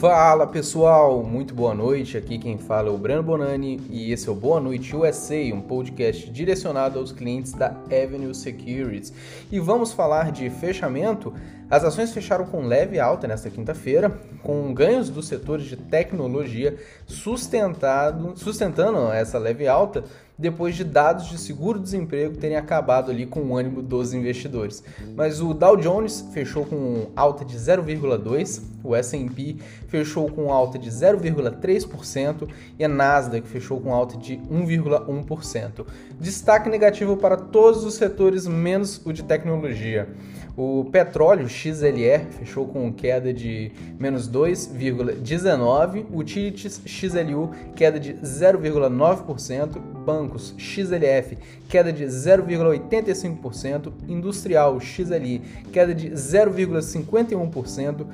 Fala pessoal, muito boa noite. Aqui quem fala é o Breno Bonani e esse é o Boa Noite USA, um podcast direcionado aos clientes da Avenue Securities. E vamos falar de fechamento. As ações fecharam com leve alta nesta quinta-feira, com ganhos dos setores de tecnologia sustentado, sustentando essa leve alta depois de dados de seguro-desemprego terem acabado ali com o ânimo dos investidores. Mas o Dow Jones fechou com alta de 0,2, o S&P fechou com alta de 0,3% e a Nasdaq fechou com alta de 1,1%. Destaque negativo para todos os setores menos o de tecnologia. O petróleo XLE fechou com queda de menos 2,19%, o utilities XLU queda de 0,9%, bancos XLF queda de 0,85%, industrial XLI queda de 0,51%,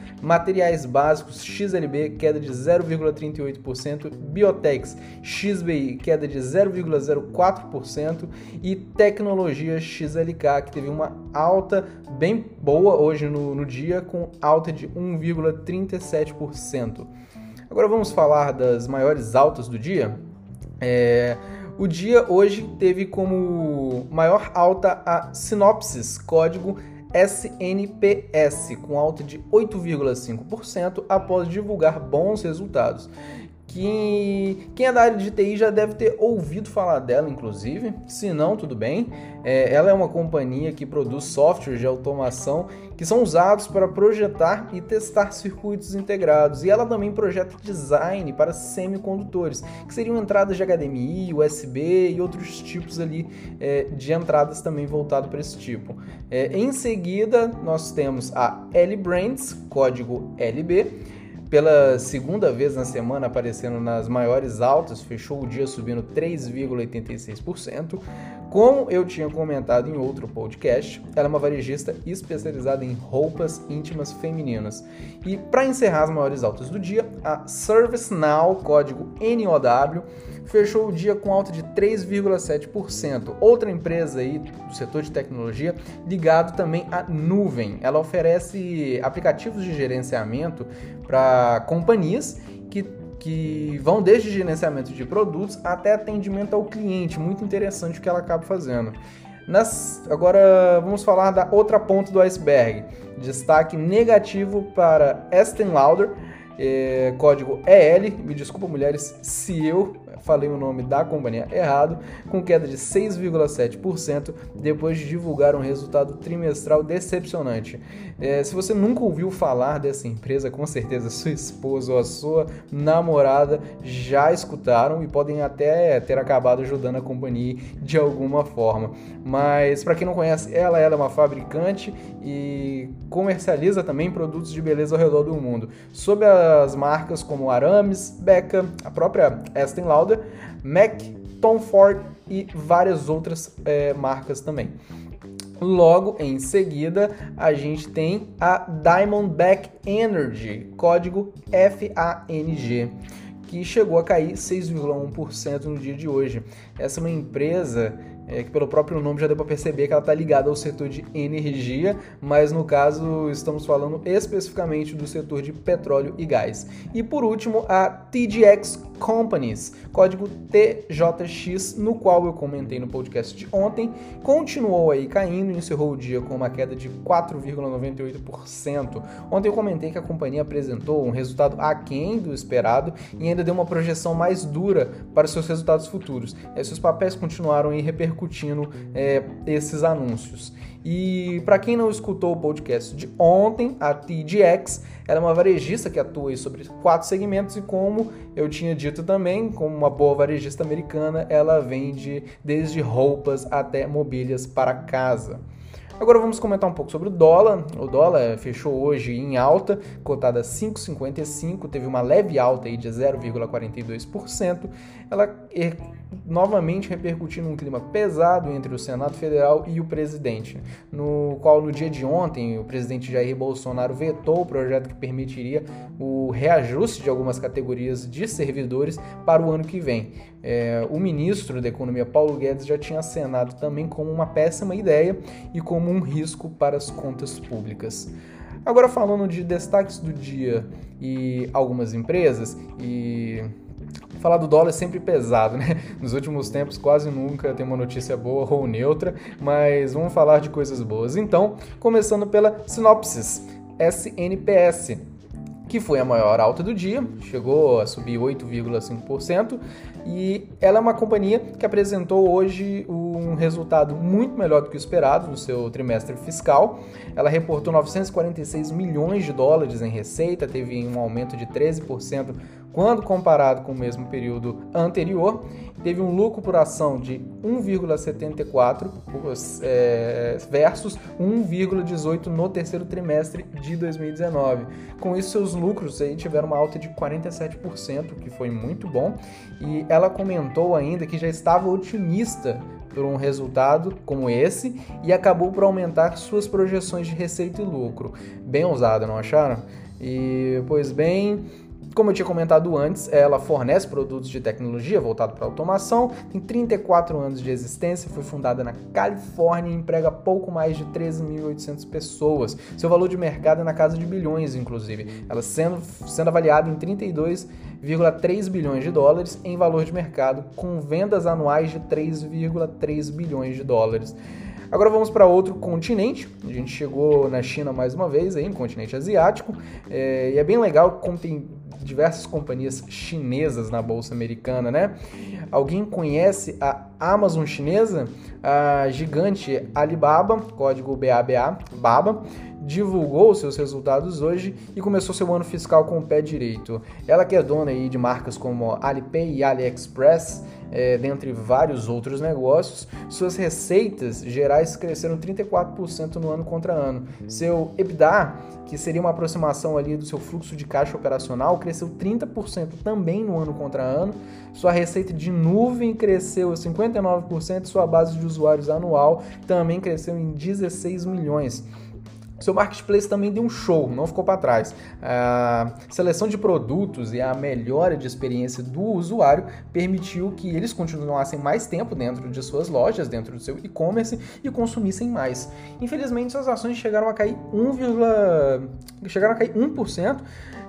materiais básicos XLB queda de 0,38%, biotechs XBI queda de 0,04% e tecnologia XLK que teve uma alta bem boa hoje no, no dia com alta de 1,37%. Agora vamos falar das maiores altas do dia. É, o dia hoje teve como maior alta a Sinopsis, código SNPS, com alta de 8,5% após divulgar bons resultados que quem é da área de TI já deve ter ouvido falar dela, inclusive. Se não, tudo bem. É, ela é uma companhia que produz softwares de automação que são usados para projetar e testar circuitos integrados. E ela também projeta design para semicondutores, que seriam entradas de HDMI, USB e outros tipos ali é, de entradas também voltado para esse tipo. É, em seguida, nós temos a L Brands, código LB pela segunda vez na semana aparecendo nas maiores altas, fechou o dia subindo 3,86%. Como eu tinha comentado em outro podcast, ela é uma varejista especializada em roupas íntimas femininas. E para encerrar as maiores altas do dia, a ServiceNow, código NOW, fechou o dia com alta de 3,7%. Outra empresa aí do setor de tecnologia ligado também à nuvem. Ela oferece aplicativos de gerenciamento para companhias que que vão desde gerenciamento de produtos até atendimento ao cliente. Muito interessante o que ela acaba fazendo. Nas, agora vamos falar da outra ponta do iceberg. Destaque negativo para Estée Lauder, é, código EL. Me desculpa, mulheres, se eu falei o nome da companhia errado, com queda de 6,7% depois de divulgar um resultado trimestral decepcionante. É, se você nunca ouviu falar dessa empresa, com certeza sua esposa ou a sua namorada já escutaram e podem até ter acabado ajudando a companhia de alguma forma. Mas para quem não conhece ela, ela é uma fabricante e comercializa também produtos de beleza ao redor do mundo, sob as marcas como Aramis, Becca, a própria Estée Lauder Mac, Tom Ford e várias outras é, marcas também. Logo em seguida, a gente tem a Diamondback Energy, código FANG, que chegou a cair 6,1% no dia de hoje. Essa é uma empresa é, que pelo próprio nome já deu para perceber que ela está ligada ao setor de energia, mas no caso estamos falando especificamente do setor de petróleo e gás. E por último, a TGX Companies, código TJX, no qual eu comentei no podcast de ontem, continuou aí caindo e encerrou o dia com uma queda de 4,98%. Ontem eu comentei que a companhia apresentou um resultado aquém do esperado e ainda deu uma projeção mais dura para seus resultados futuros. Esses papéis continuaram aí repercutindo repercutindo é, esses anúncios. E para quem não escutou o podcast de ontem, a TDX ela é uma varejista que atua sobre quatro segmentos e como eu tinha dito também, como uma boa varejista americana, ela vende desde roupas até mobílias para casa. Agora vamos comentar um pouco sobre o dólar. O dólar fechou hoje em alta, cotada 5,55, teve uma leve alta aí de 0,42%. Ela novamente repercutindo um clima pesado entre o Senado Federal e o presidente, no qual no dia de ontem o presidente Jair Bolsonaro vetou o projeto que permitiria o reajuste de algumas categorias de servidores para o ano que vem. É, o ministro da Economia Paulo Guedes já tinha acenado também como uma péssima ideia e como um risco para as contas públicas. Agora falando de destaques do dia e algumas empresas e falar do dólar é sempre pesado, né? Nos últimos tempos quase nunca tem uma notícia boa ou neutra, mas vamos falar de coisas boas. Então, começando pela Sinopsis, SNPS, que foi a maior alta do dia, chegou a subir 8,5%, e ela é uma companhia que apresentou hoje um resultado muito melhor do que o esperado no seu trimestre fiscal. Ela reportou 946 milhões de dólares em receita, teve um aumento de 13% quando comparado com o mesmo período anterior, teve um lucro por ação de 1,74 é, versus 1,18 no terceiro trimestre de 2019. Com isso, seus lucros aí tiveram uma alta de 47%, que foi muito bom. E ela comentou ainda que já estava otimista por um resultado como esse e acabou por aumentar suas projeções de receita e lucro. Bem ousado, não acharam? E pois bem, como eu tinha comentado antes, ela fornece produtos de tecnologia voltado para automação, tem 34 anos de existência, foi fundada na Califórnia e emprega pouco mais de 13.800 pessoas. Seu valor de mercado é na casa de bilhões, inclusive, ela sendo, sendo avaliada em 32,3 bilhões de dólares em valor de mercado, com vendas anuais de 3,3 bilhões de dólares. Agora vamos para outro continente. A gente chegou na China mais uma vez, aí, no continente asiático. É, e é bem legal como tem diversas companhias chinesas na bolsa americana, né? Alguém conhece a Amazon chinesa? A gigante Alibaba, código BABA, BABA, divulgou seus resultados hoje e começou seu ano fiscal com o pé direito. Ela que é dona aí de marcas como Alipay e AliExpress, é, dentre vários outros negócios, suas receitas gerais cresceram 34% no ano contra ano. Seu EBITDA, que seria uma aproximação ali do seu fluxo de caixa operacional, cresceu 30% também no ano contra ano. Sua receita de nuvem cresceu 59%, sua base de usuários anual também cresceu em 16 milhões. Seu marketplace também deu um show, não ficou para trás. A seleção de produtos e a melhora de experiência do usuário permitiu que eles continuassem mais tempo dentro de suas lojas, dentro do seu e-commerce e consumissem mais. Infelizmente, suas ações chegaram a cair 1, chegaram a cair 1%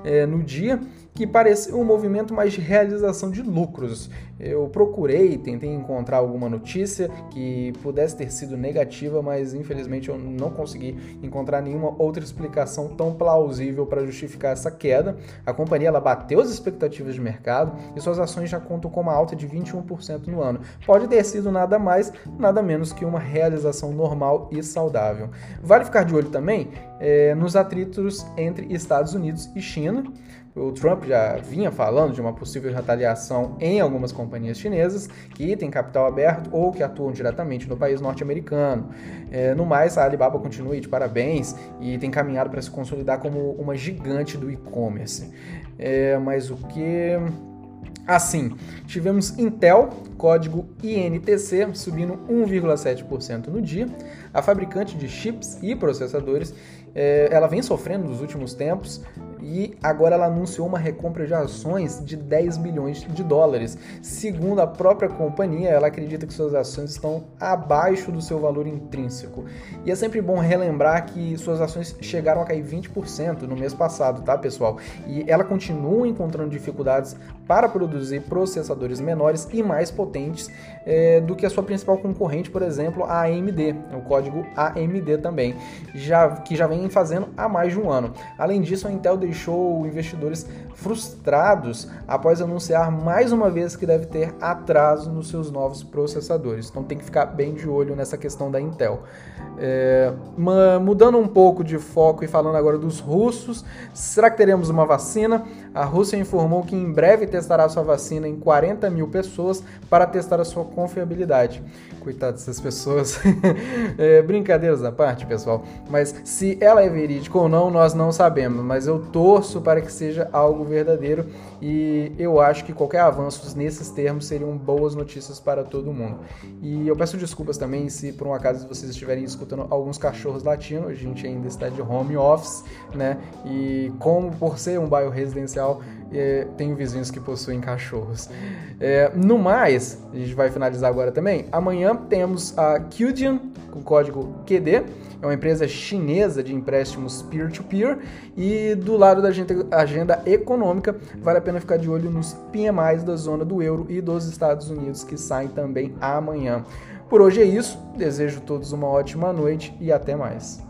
é, no dia que pareceu um movimento mais de realização de lucros. Eu procurei, tentei encontrar alguma notícia que pudesse ter sido negativa, mas infelizmente eu não consegui encontrar nenhuma outra explicação tão plausível para justificar essa queda. A companhia ela bateu as expectativas de mercado e suas ações já contam com uma alta de 21% no ano. Pode ter sido nada mais, nada menos que uma realização normal e saudável. Vale ficar de olho também é, nos atritos entre Estados Unidos e China. O Trump já vinha falando de uma possível retaliação em algumas companhias chinesas que têm capital aberto ou que atuam diretamente no país norte-americano. É, no mais, a Alibaba continua de parabéns e tem caminhado para se consolidar como uma gigante do e-commerce. É, mas o que Assim, tivemos Intel, código INTC, subindo 1,7% no dia. A fabricante de chips e processadores, é, ela vem sofrendo nos últimos tempos e agora ela anunciou uma recompra de ações de 10 bilhões de dólares. Segundo a própria companhia, ela acredita que suas ações estão abaixo do seu valor intrínseco. E é sempre bom relembrar que suas ações chegaram a cair 20% no mês passado, tá, pessoal? E ela continua encontrando dificuldades para produzir processadores menores e mais potentes é, do que a sua principal concorrente, por exemplo, a AMD, o código AMD também, já, que já vem fazendo há mais de um ano. Além disso, a Intel deixou investidores frustrados após anunciar mais uma vez que deve ter atraso nos seus novos processadores. Então tem que ficar bem de olho nessa questão da Intel. É, mudando um pouco de foco e falando agora dos russos, será que teremos uma vacina? A Rússia informou que em breve testará sua vacina em 40 mil pessoas para testar a sua confiabilidade. Coitado dessas pessoas. é, brincadeiras à parte, pessoal. Mas se ela é verídica ou não, nós não sabemos. Mas eu torço para que seja algo verdadeiro e eu acho que qualquer avanço nesses termos seriam boas notícias para todo mundo. E eu peço desculpas também se por um acaso vocês estiverem escutando alguns cachorros latindo, a gente ainda está de home office, né? E como por ser um bairro residencial, é, tenho vizinhos que possuem cachorros. É, no mais, a gente vai finalizar agora também. Amanhã temos a Qdian com código QD, é uma empresa chinesa de empréstimos peer-to-peer. -peer, e do lado da agenda, agenda econômica, vale a pena ficar de olho nos PMIs da zona do euro e dos Estados Unidos que saem também amanhã. Por hoje é isso. Desejo a todos uma ótima noite e até mais.